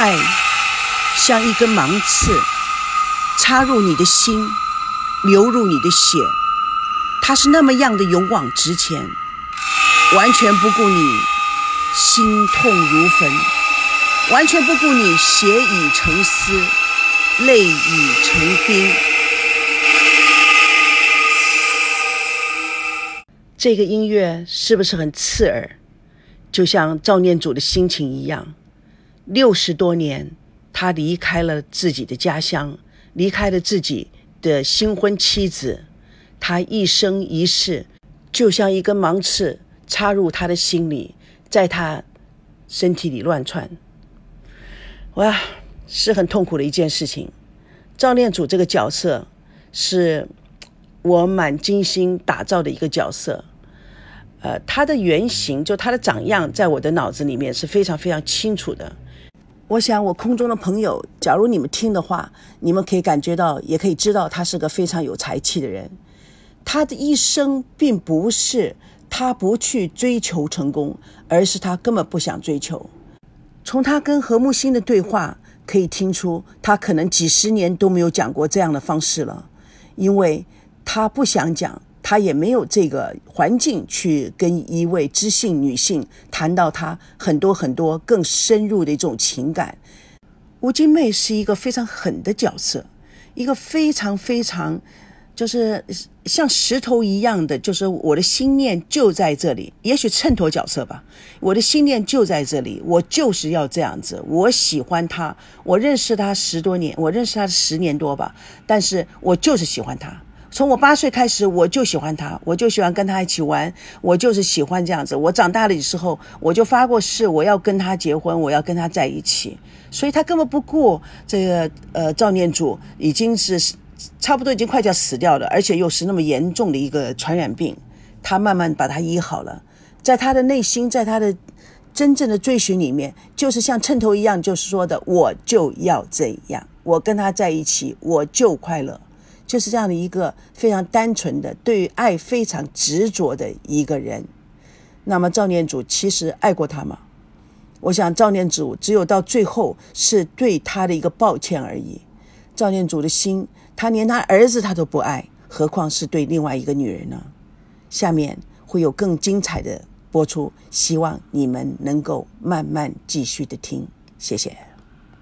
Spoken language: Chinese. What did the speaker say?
爱像一根芒刺，插入你的心，流入你的血。它是那么样的勇往直前，完全不顾你心痛如焚，完全不顾你血已成丝，泪已成冰。这个音乐是不是很刺耳？就像赵念祖的心情一样。六十多年，他离开了自己的家乡，离开了自己的新婚妻子。他一生一世，就像一根芒刺插入他的心里，在他身体里乱窜。哇，是很痛苦的一件事情。赵念祖这个角色，是我蛮精心打造的一个角色。呃，他的原型，就他的长样，在我的脑子里面是非常非常清楚的。我想，我空中的朋友，假如你们听的话，你们可以感觉到，也可以知道，他是个非常有才气的人。他的一生并不是他不去追求成功，而是他根本不想追求。从他跟何木星的对话可以听出，他可能几十年都没有讲过这样的方式了，因为他不想讲。他也没有这个环境去跟一位知性女性谈到他很多很多更深入的一种情感。吴金妹是一个非常狠的角色，一个非常非常就是像石头一样的，就是我的心念就在这里。也许衬托角色吧，我的心念就在这里，我就是要这样子。我喜欢他，我认识他十多年，我认识他十年多吧，但是我就是喜欢他。从我八岁开始，我就喜欢他，我就喜欢跟他一起玩，我就是喜欢这样子。我长大了的时候，我就发过誓，我要跟他结婚，我要跟他在一起。所以他根本不顾这个呃赵念祖已经是差不多已经快要死掉了，而且又是那么严重的一个传染病，他慢慢把他医好了。在他的内心，在他的真正的追寻里面，就是像秤头一样，就是说的我就要这样，我跟他在一起，我就快乐。就是这样的一个非常单纯的、对于爱非常执着的一个人。那么赵念祖其实爱过他吗？我想赵念祖只有到最后是对他的一个抱歉而已。赵念祖的心，他连他儿子他都不爱，何况是对另外一个女人呢？下面会有更精彩的播出，希望你们能够慢慢继续的听。谢谢。